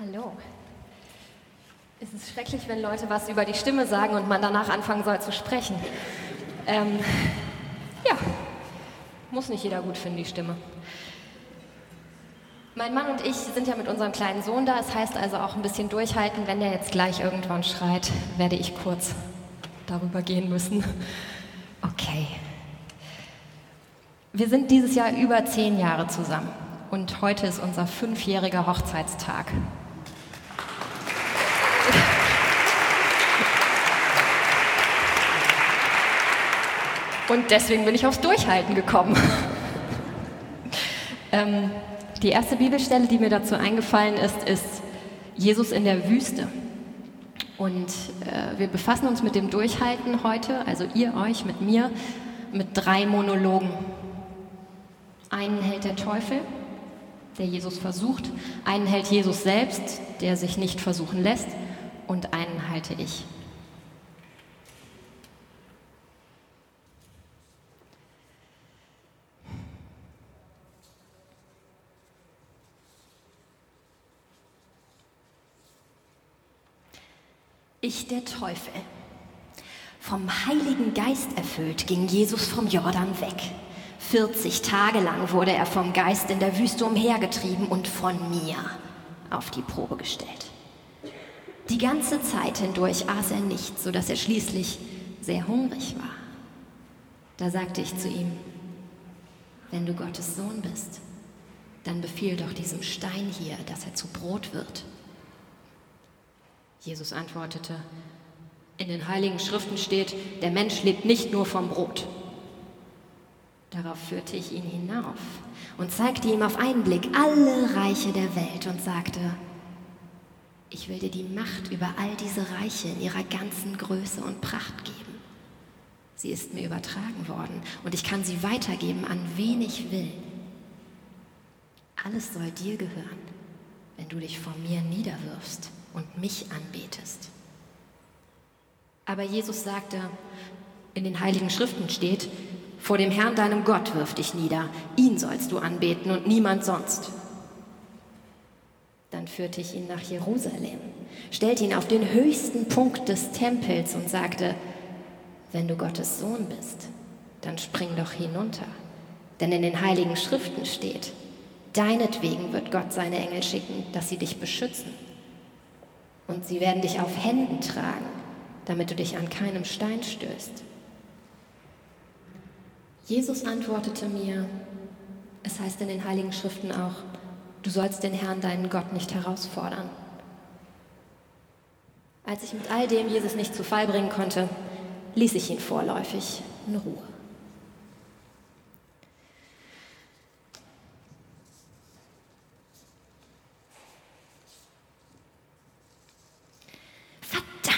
Hallo. Es ist schrecklich, wenn Leute was über die Stimme sagen und man danach anfangen soll zu sprechen. Ähm, ja, muss nicht jeder gut finden, die Stimme. Mein Mann und ich sind ja mit unserem kleinen Sohn da. Es heißt also auch ein bisschen durchhalten. Wenn der jetzt gleich irgendwann schreit, werde ich kurz darüber gehen müssen. Okay. Wir sind dieses Jahr über zehn Jahre zusammen und heute ist unser fünfjähriger Hochzeitstag. Und deswegen bin ich aufs Durchhalten gekommen. ähm, die erste Bibelstelle, die mir dazu eingefallen ist, ist Jesus in der Wüste. Und äh, wir befassen uns mit dem Durchhalten heute, also ihr euch mit mir, mit drei Monologen. Einen hält der Teufel, der Jesus versucht, einen hält Jesus selbst, der sich nicht versuchen lässt, und einen halte ich. Ich der Teufel. Vom Heiligen Geist erfüllt ging Jesus vom Jordan weg. 40 Tage lang wurde er vom Geist in der Wüste umhergetrieben und von mir auf die Probe gestellt. Die ganze Zeit hindurch aß er nicht, so dass er schließlich sehr hungrig war. Da sagte ich zu ihm, wenn du Gottes Sohn bist, dann befiehl doch diesem Stein hier, dass er zu Brot wird. Jesus antwortete, in den heiligen Schriften steht, der Mensch lebt nicht nur vom Brot. Darauf führte ich ihn hinauf und zeigte ihm auf einen Blick alle Reiche der Welt und sagte, ich will dir die Macht über all diese Reiche in ihrer ganzen Größe und Pracht geben. Sie ist mir übertragen worden und ich kann sie weitergeben, an wen ich will. Alles soll dir gehören, wenn du dich vor mir niederwirfst und mich anbetest. Aber Jesus sagte, in den heiligen Schriften steht, vor dem Herrn deinem Gott wirf dich nieder, ihn sollst du anbeten und niemand sonst. Dann führte ich ihn nach Jerusalem, stellte ihn auf den höchsten Punkt des Tempels und sagte, wenn du Gottes Sohn bist, dann spring doch hinunter. Denn in den heiligen Schriften steht, deinetwegen wird Gott seine Engel schicken, dass sie dich beschützen und sie werden dich auf Händen tragen, damit du dich an keinem Stein stößt. Jesus antwortete mir, es heißt in den heiligen Schriften auch, du sollst den Herrn, deinen Gott, nicht herausfordern. Als ich mit all dem Jesus nicht zu Fall bringen konnte, ließ ich ihn vorläufig in Ruhe.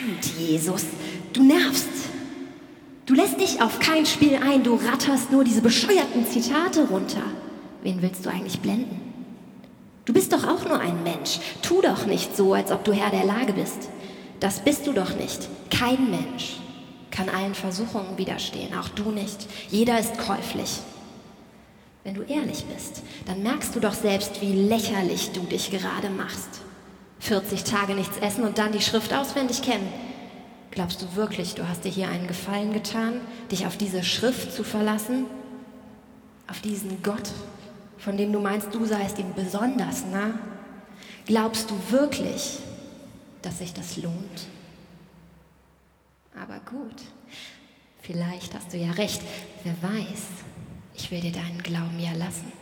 Verdammt, Jesus, du nervst. Du lässt dich auf kein Spiel ein, du ratterst nur diese bescheuerten Zitate runter. Wen willst du eigentlich blenden? Du bist doch auch nur ein Mensch. Tu doch nicht so, als ob du Herr der Lage bist. Das bist du doch nicht. Kein Mensch kann allen Versuchungen widerstehen, auch du nicht. Jeder ist käuflich. Wenn du ehrlich bist, dann merkst du doch selbst, wie lächerlich du dich gerade machst. 40 Tage nichts essen und dann die Schrift auswendig kennen. Glaubst du wirklich, du hast dir hier einen Gefallen getan, dich auf diese Schrift zu verlassen? Auf diesen Gott, von dem du meinst, du seist ihm besonders nah? Glaubst du wirklich, dass sich das lohnt? Aber gut, vielleicht hast du ja recht. Wer weiß, ich will dir deinen Glauben ja lassen.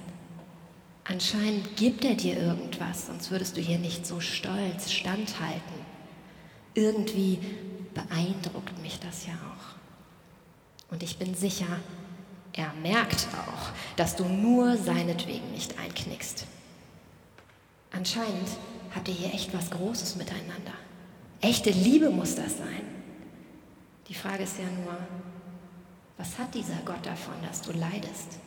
Anscheinend gibt er dir irgendwas, sonst würdest du hier nicht so stolz standhalten. Irgendwie beeindruckt mich das ja auch. Und ich bin sicher, er merkt auch, dass du nur seinetwegen nicht einknickst. Anscheinend habt ihr hier echt was Großes miteinander. Echte Liebe muss das sein. Die Frage ist ja nur, was hat dieser Gott davon, dass du leidest?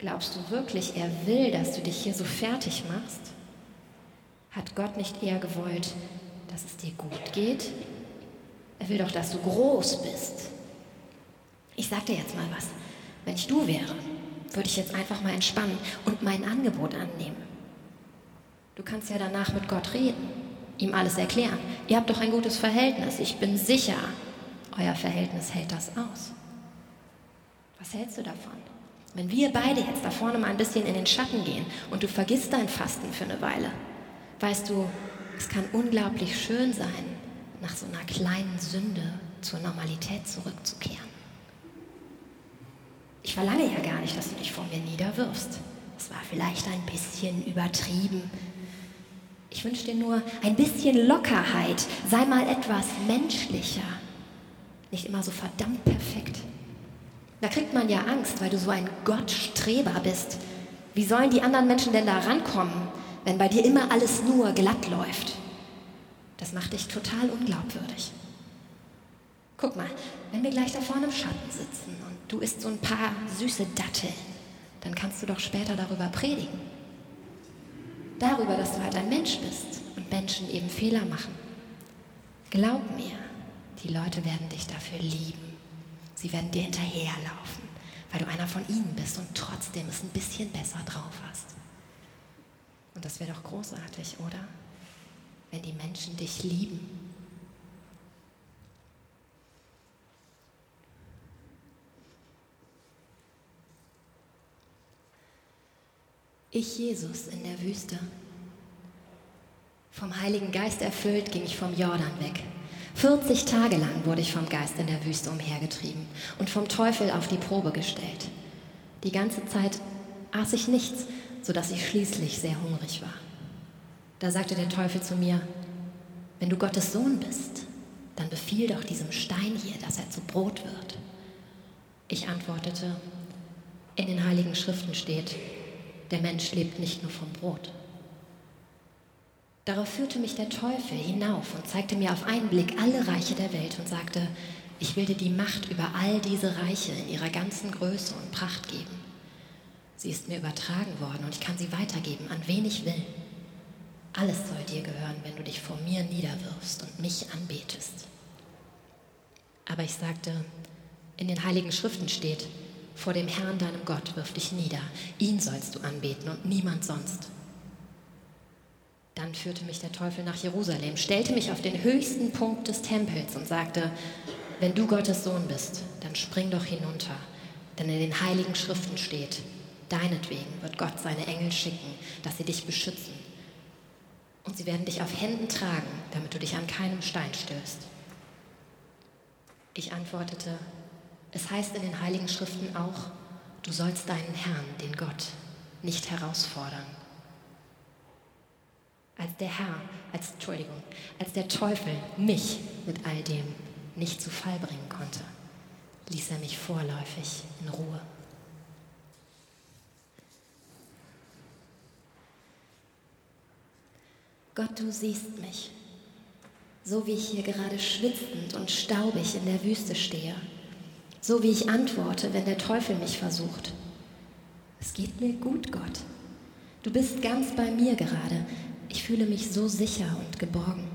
Glaubst du wirklich, er will, dass du dich hier so fertig machst? Hat Gott nicht eher gewollt, dass es dir gut geht? Er will doch, dass du groß bist. Ich sag dir jetzt mal was. Wenn ich du wäre, würde ich jetzt einfach mal entspannen und mein Angebot annehmen. Du kannst ja danach mit Gott reden, ihm alles erklären. Ihr habt doch ein gutes Verhältnis. Ich bin sicher, euer Verhältnis hält das aus. Was hältst du davon? Wenn wir beide jetzt da vorne mal ein bisschen in den Schatten gehen und du vergisst dein Fasten für eine Weile, weißt du, es kann unglaublich schön sein, nach so einer kleinen Sünde zur Normalität zurückzukehren. Ich verlange ja gar nicht, dass du dich vor mir niederwirfst. Es war vielleicht ein bisschen übertrieben. Ich wünsche dir nur ein bisschen Lockerheit. Sei mal etwas menschlicher. Nicht immer so verdammt perfekt. Da kriegt man ja Angst, weil du so ein Gottstreber bist. Wie sollen die anderen Menschen denn da rankommen, wenn bei dir immer alles nur glatt läuft? Das macht dich total unglaubwürdig. Guck mal, wenn wir gleich da vorne im Schatten sitzen und du isst so ein paar süße Datteln, dann kannst du doch später darüber predigen. Darüber, dass du halt ein Mensch bist und Menschen eben Fehler machen. Glaub mir, die Leute werden dich dafür lieben. Sie werden dir hinterherlaufen, weil du einer von ihnen bist und trotzdem es ein bisschen besser drauf hast. Und das wäre doch großartig, oder? Wenn die Menschen dich lieben. Ich, Jesus, in der Wüste. Vom Heiligen Geist erfüllt ging ich vom Jordan weg 40 Tage lang wurde ich vom Geist in der Wüste umhergetrieben und vom Teufel auf die Probe gestellt. Die ganze Zeit aß ich nichts, sodass ich schließlich sehr hungrig war. Da sagte der Teufel zu mir, wenn du Gottes Sohn bist, dann befiehl doch diesem Stein hier, dass er zu Brot wird. Ich antwortete, in den heiligen Schriften steht, der Mensch lebt nicht nur vom Brot. Darauf führte mich der Teufel hinauf und zeigte mir auf einen Blick alle Reiche der Welt und sagte, ich will dir die Macht über all diese Reiche in ihrer ganzen Größe und Pracht geben. Sie ist mir übertragen worden und ich kann sie weitergeben, an wen ich will. Alles soll dir gehören, wenn du dich vor mir niederwirfst und mich anbetest. Aber ich sagte, in den heiligen Schriften steht, vor dem Herrn deinem Gott wirf dich nieder, ihn sollst du anbeten und niemand sonst. Dann führte mich der Teufel nach Jerusalem, stellte mich auf den höchsten Punkt des Tempels und sagte, wenn du Gottes Sohn bist, dann spring doch hinunter, denn in den heiligen Schriften steht, deinetwegen wird Gott seine Engel schicken, dass sie dich beschützen. Und sie werden dich auf Händen tragen, damit du dich an keinem Stein stößt. Ich antwortete, es heißt in den heiligen Schriften auch, du sollst deinen Herrn, den Gott, nicht herausfordern der Herr, als, Entschuldigung, als der Teufel mich mit all dem nicht zu Fall bringen konnte, ließ er mich vorläufig in Ruhe. Gott, du siehst mich, so wie ich hier gerade schwitzend und staubig in der Wüste stehe, so wie ich antworte, wenn der Teufel mich versucht. Es geht mir gut, Gott. Du bist ganz bei mir gerade. Ich fühle mich so sicher und geborgen.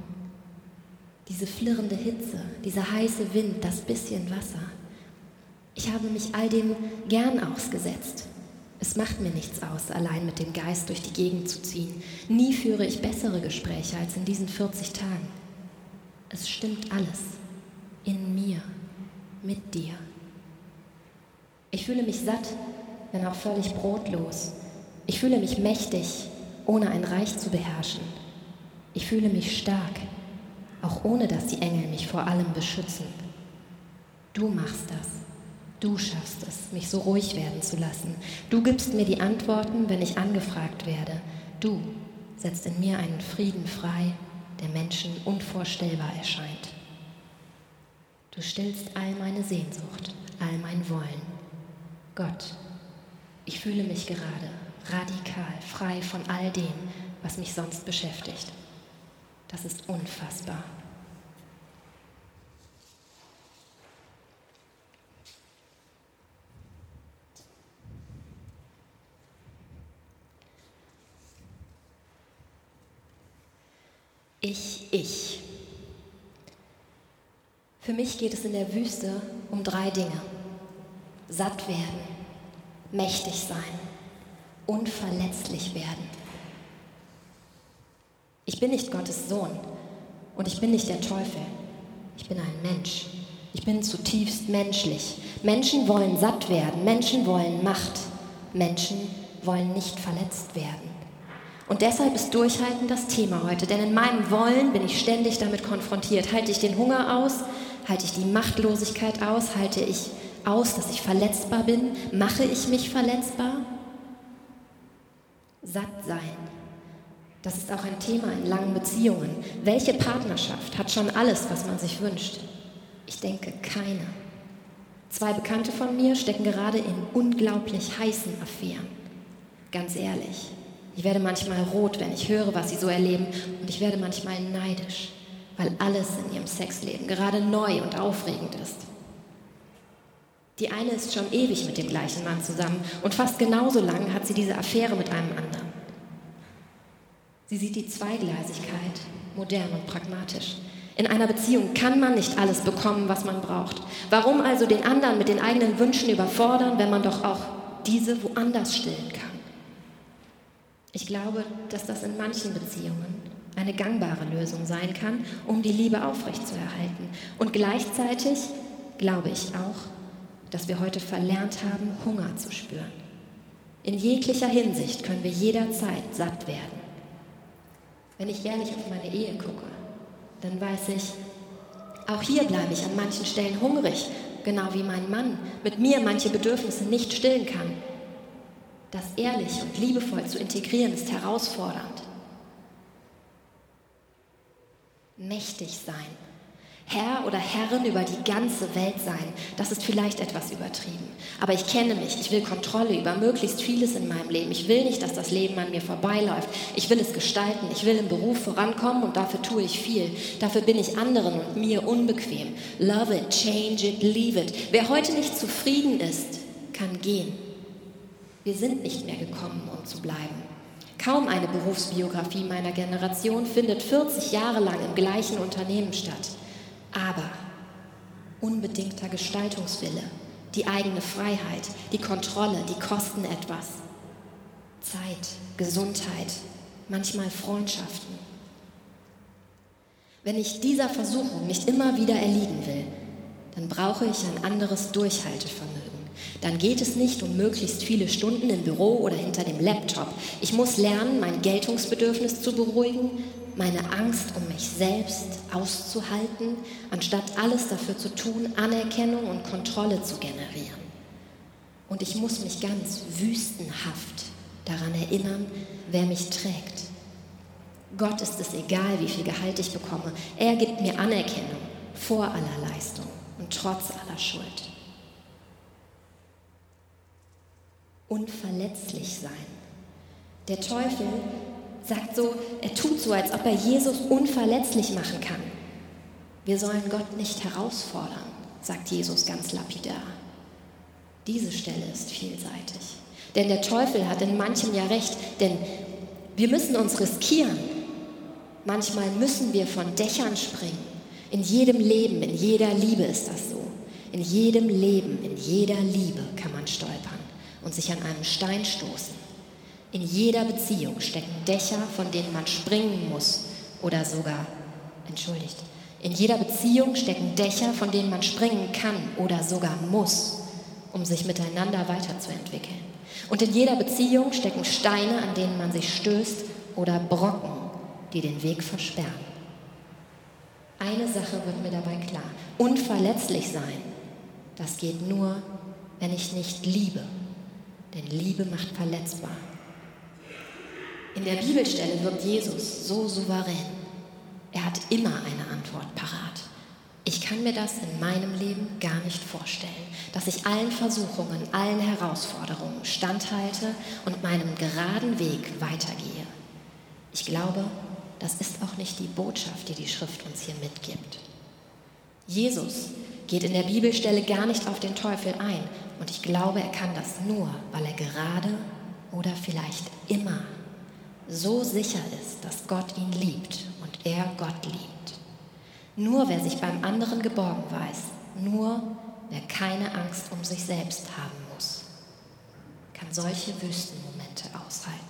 Diese flirrende Hitze, dieser heiße Wind, das bisschen Wasser. Ich habe mich all dem gern ausgesetzt. Es macht mir nichts aus, allein mit dem Geist durch die Gegend zu ziehen. Nie führe ich bessere Gespräche als in diesen 40 Tagen. Es stimmt alles. In mir. Mit dir. Ich fühle mich satt, wenn auch völlig brotlos. Ich fühle mich mächtig, ohne ein Reich zu beherrschen. Ich fühle mich stark, auch ohne dass die Engel mich vor allem beschützen. Du machst das. Du schaffst es, mich so ruhig werden zu lassen. Du gibst mir die Antworten, wenn ich angefragt werde. Du setzt in mir einen Frieden frei, der Menschen unvorstellbar erscheint. Du stillst all meine Sehnsucht, all mein Wollen. Gott, ich fühle mich gerade radikal, frei von all dem, was mich sonst beschäftigt. Das ist unfassbar. Ich, ich. Für mich geht es in der Wüste um drei Dinge. Satt werden, mächtig sein unverletzlich werden. Ich bin nicht Gottes Sohn und ich bin nicht der Teufel. Ich bin ein Mensch. Ich bin zutiefst menschlich. Menschen wollen satt werden, Menschen wollen Macht, Menschen wollen nicht verletzt werden. Und deshalb ist Durchhalten das Thema heute, denn in meinem Wollen bin ich ständig damit konfrontiert. Halte ich den Hunger aus? Halte ich die Machtlosigkeit aus? Halte ich aus, dass ich verletzbar bin? Mache ich mich verletzbar? Satt sein. Das ist auch ein Thema in langen Beziehungen. Welche Partnerschaft hat schon alles, was man sich wünscht? Ich denke, keine. Zwei Bekannte von mir stecken gerade in unglaublich heißen Affären. Ganz ehrlich, ich werde manchmal rot, wenn ich höre, was sie so erleben, und ich werde manchmal neidisch, weil alles in ihrem Sexleben gerade neu und aufregend ist. Die eine ist schon ewig mit dem gleichen Mann zusammen und fast genauso lang hat sie diese Affäre mit einem anderen. Sie sieht die Zweigleisigkeit, modern und pragmatisch. In einer Beziehung kann man nicht alles bekommen, was man braucht. Warum also den anderen mit den eigenen Wünschen überfordern, wenn man doch auch diese woanders stillen kann? Ich glaube, dass das in manchen Beziehungen eine gangbare Lösung sein kann, um die Liebe aufrechtzuerhalten. Und gleichzeitig glaube ich auch, dass wir heute verlernt haben, Hunger zu spüren. In jeglicher Hinsicht können wir jederzeit satt werden. Wenn ich ehrlich auf meine Ehe gucke, dann weiß ich, auch hier bleibe ich an manchen Stellen hungrig, genau wie mein Mann mit mir manche Bedürfnisse nicht stillen kann. Das ehrlich und liebevoll zu integrieren ist herausfordernd. Mächtig sein. Herr oder Herrin über die ganze Welt sein, das ist vielleicht etwas übertrieben. Aber ich kenne mich, ich will Kontrolle über möglichst vieles in meinem Leben. Ich will nicht, dass das Leben an mir vorbeiläuft. Ich will es gestalten, ich will im Beruf vorankommen und dafür tue ich viel. Dafür bin ich anderen und mir unbequem. Love it, change it, leave it. Wer heute nicht zufrieden ist, kann gehen. Wir sind nicht mehr gekommen, um zu bleiben. Kaum eine Berufsbiografie meiner Generation findet 40 Jahre lang im gleichen Unternehmen statt. Aber unbedingter Gestaltungswille, die eigene Freiheit, die Kontrolle, die kosten etwas. Zeit, Gesundheit, manchmal Freundschaften. Wenn ich dieser Versuchung nicht immer wieder erliegen will, dann brauche ich ein anderes Durchhaltevermögen dann geht es nicht um möglichst viele Stunden im Büro oder hinter dem Laptop. Ich muss lernen, mein Geltungsbedürfnis zu beruhigen, meine Angst um mich selbst auszuhalten, anstatt alles dafür zu tun, Anerkennung und Kontrolle zu generieren. Und ich muss mich ganz wüstenhaft daran erinnern, wer mich trägt. Gott ist es egal, wie viel Gehalt ich bekomme. Er gibt mir Anerkennung vor aller Leistung und trotz aller Schuld. Unverletzlich sein. Der Teufel sagt so, er tut so, als ob er Jesus unverletzlich machen kann. Wir sollen Gott nicht herausfordern, sagt Jesus ganz lapidar. Diese Stelle ist vielseitig. Denn der Teufel hat in manchem ja recht, denn wir müssen uns riskieren. Manchmal müssen wir von Dächern springen. In jedem Leben, in jeder Liebe ist das so. In jedem Leben, in jeder Liebe kann man stolpern und sich an einem Stein stoßen. In jeder Beziehung stecken Dächer, von denen man springen muss oder sogar, entschuldigt, in jeder Beziehung stecken Dächer, von denen man springen kann oder sogar muss, um sich miteinander weiterzuentwickeln. Und in jeder Beziehung stecken Steine, an denen man sich stößt oder Brocken, die den Weg versperren. Eine Sache wird mir dabei klar. Unverletzlich sein, das geht nur, wenn ich nicht liebe. Denn Liebe macht verletzbar. In der Bibelstelle wirkt Jesus so souverän. Er hat immer eine Antwort parat. Ich kann mir das in meinem Leben gar nicht vorstellen, dass ich allen Versuchungen, allen Herausforderungen standhalte und meinem geraden Weg weitergehe. Ich glaube, das ist auch nicht die Botschaft, die die Schrift uns hier mitgibt. Jesus geht in der Bibelstelle gar nicht auf den Teufel ein. Und ich glaube, er kann das nur, weil er gerade oder vielleicht immer so sicher ist, dass Gott ihn liebt und er Gott liebt. Nur wer sich beim anderen geborgen weiß, nur wer keine Angst um sich selbst haben muss, kann solche Wüstenmomente aushalten.